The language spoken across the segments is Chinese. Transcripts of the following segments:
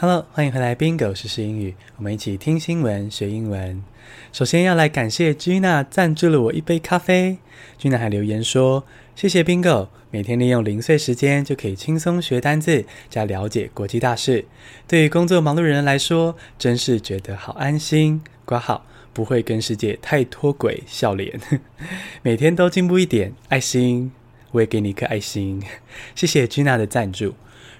Hello，欢迎回来，Bingo 时英语，我们一起听新闻学英文。首先要来感谢 Gina 赞助了我一杯咖啡。Gina 还留言说：“谢谢 Bingo，每天利用零碎时间就可以轻松学单字，加了解国际大事。对于工作忙碌人来说，真是觉得好安心。挂号不会跟世界太脱轨，笑脸。每天都进步一点，爱心，我也给你一颗爱心。谢谢 Gina 的赞助。”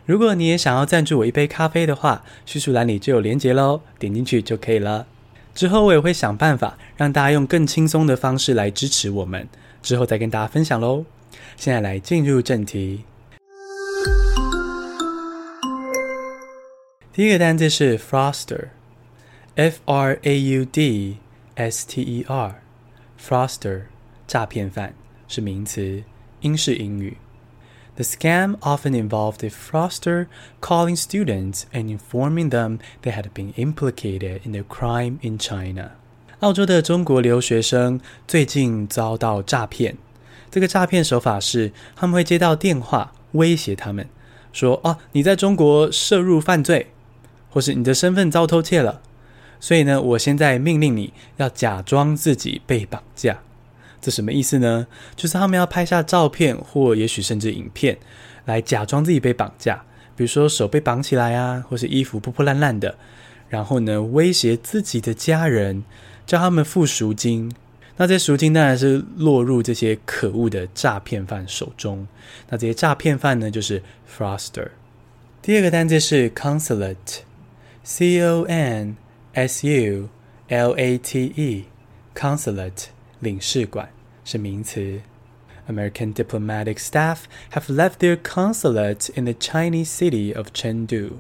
如果你也想要赞助我一杯咖啡的话，叙述栏里就有连结喽，点进去就可以了。之后我也会想办法让大家用更轻松的方式来支持我们，之后再跟大家分享喽。现在来进入正题。第一个单字是 froster，f r a u d s t e r，froster，诈骗犯是名词，英式英语。The scam often involved a fraudster calling students and informing them they had been implicated in a crime in China. 澳洲的中国留学生最近遭到诈骗。这个诈骗手法是，他们会接到电话威胁他们，说：“哦，你在中国涉入犯罪，或是你的身份遭偷窃了，所以呢，我现在命令你要假装自己被绑架。”这什么意思呢？就是他们要拍下照片，或也许甚至影片，来假装自己被绑架，比如说手被绑起来啊，或是衣服破破烂烂的，然后呢，威胁自己的家人，叫他们付赎金。那这些赎金当然是落入这些可恶的诈骗犯手中。那这些诈骗犯呢，就是 froster。第二个单词是 consulate，c o n s u l a t e，consulate。领事馆是名词。American diplomatic staff have left their consulate in the Chinese city of Chengdu。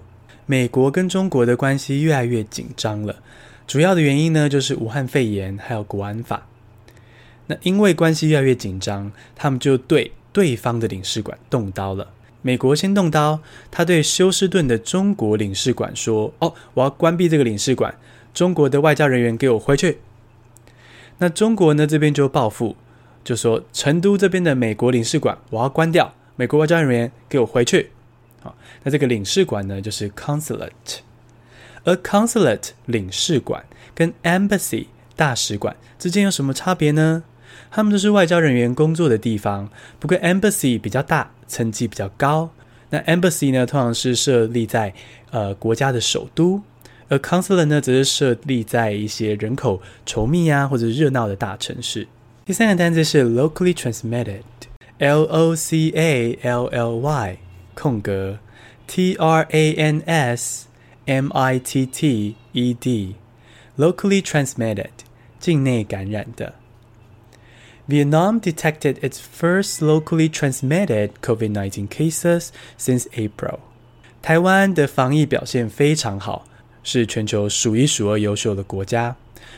美国跟中国的关系越来越紧张了，主要的原因呢，就是武汉肺炎还有国安法。那因为关系越来越紧张，他们就对对方的领事馆动刀了。美国先动刀，他对休斯顿的中国领事馆说：“哦，我要关闭这个领事馆，中国的外交人员给我回去。”那中国呢，这边就报复，就说成都这边的美国领事馆我要关掉，美国外交人员给我回去。好，那这个领事馆呢，就是 consulate，而 consulate 领事馆跟 embassy 大使馆之间有什么差别呢？他们都是外交人员工作的地方，不过 embassy 比较大，层级比较高。那 embassy 呢，通常是设立在呃国家的首都。而 consulate 呢，则是设立在一些人口稠密啊或者热闹的大城市。第三个单词是 locally transmitted，L O C A L L Y 空格 T R A N S M I T T E D，locally transmitted 境内感染的。Vietnam detected its first locally transmitted COVID-19 cases since April。台湾的防疫表现非常好。 是全球数一数二优秀的国家，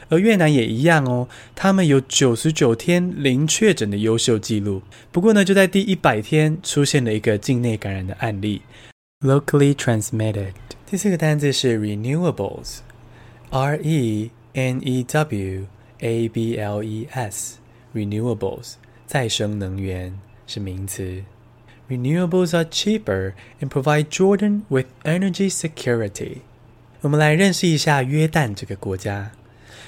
而越南也一样哦。他们有九十九天零确诊的优秀记录。不过呢，就在第一百天出现了一个境内感染的案例，locally transmitted。第四个单字是 renewables，R E N E W A B L E S，renewables，再生能源是名词。Renewables are cheaper and provide Jordan with energy security。 我们来认识一下约旦这个国家。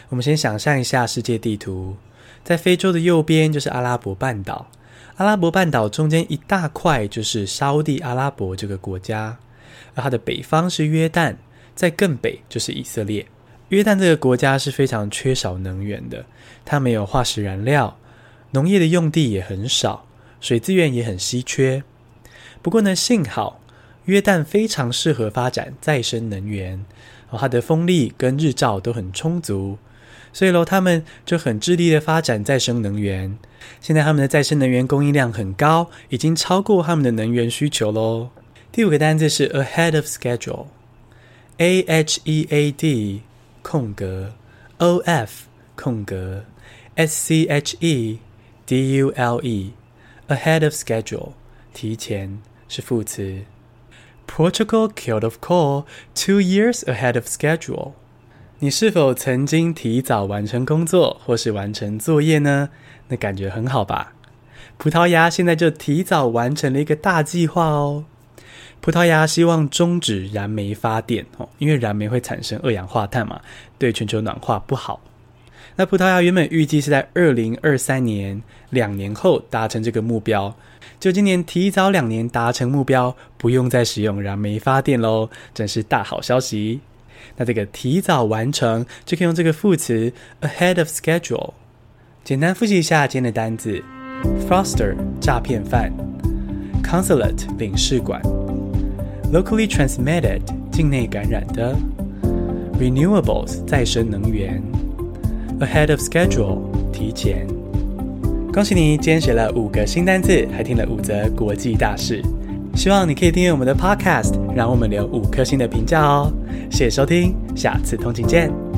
我们先想象一下世界地图，在非洲的右边就是阿拉伯半岛，阿拉伯半岛中间一大块就是沙乌地阿拉伯这个国家，而它的北方是约旦，在更北就是以色列。约旦这个国家是非常缺少能源的，它没有化石燃料，农业的用地也很少，水资源也很稀缺。不过呢，幸好。约旦非常适合发展再生能源，哦，它的风力跟日照都很充足，所以喽，他们就很致力的发展再生能源。现在他们的再生能源供应量很高，已经超过他们的能源需求喽。第五个单字是 ahead of schedule，A H E A D 空格 O F 空格 S C H E D U L E，ahead of schedule 提前是副词。Portugal killed of coal two years ahead of schedule。你是否曾经提早完成工作或是完成作业呢？那感觉很好吧？葡萄牙现在就提早完成了一个大计划哦。葡萄牙希望终止燃煤发电哦，因为燃煤会产生二氧化碳嘛，对全球暖化不好。那葡萄牙原本预计是在二零二三年两年后达成这个目标，就今年提早两年达成目标，不用再使用燃煤发电喽，真是大好消息。那这个提早完成就可以用这个副词 ahead of schedule。简单复习一下今天的单字：fraudster 诈骗犯，consulate 领事馆。Locally transmitted 境内感染的，renewables 再生能源，ahead of schedule 提前。恭喜你，今天学了五个新单字，还听了五则国际大事。希望你可以订阅我们的 podcast，让我们留五颗星的评价哦。谢谢收听，下次通勤见。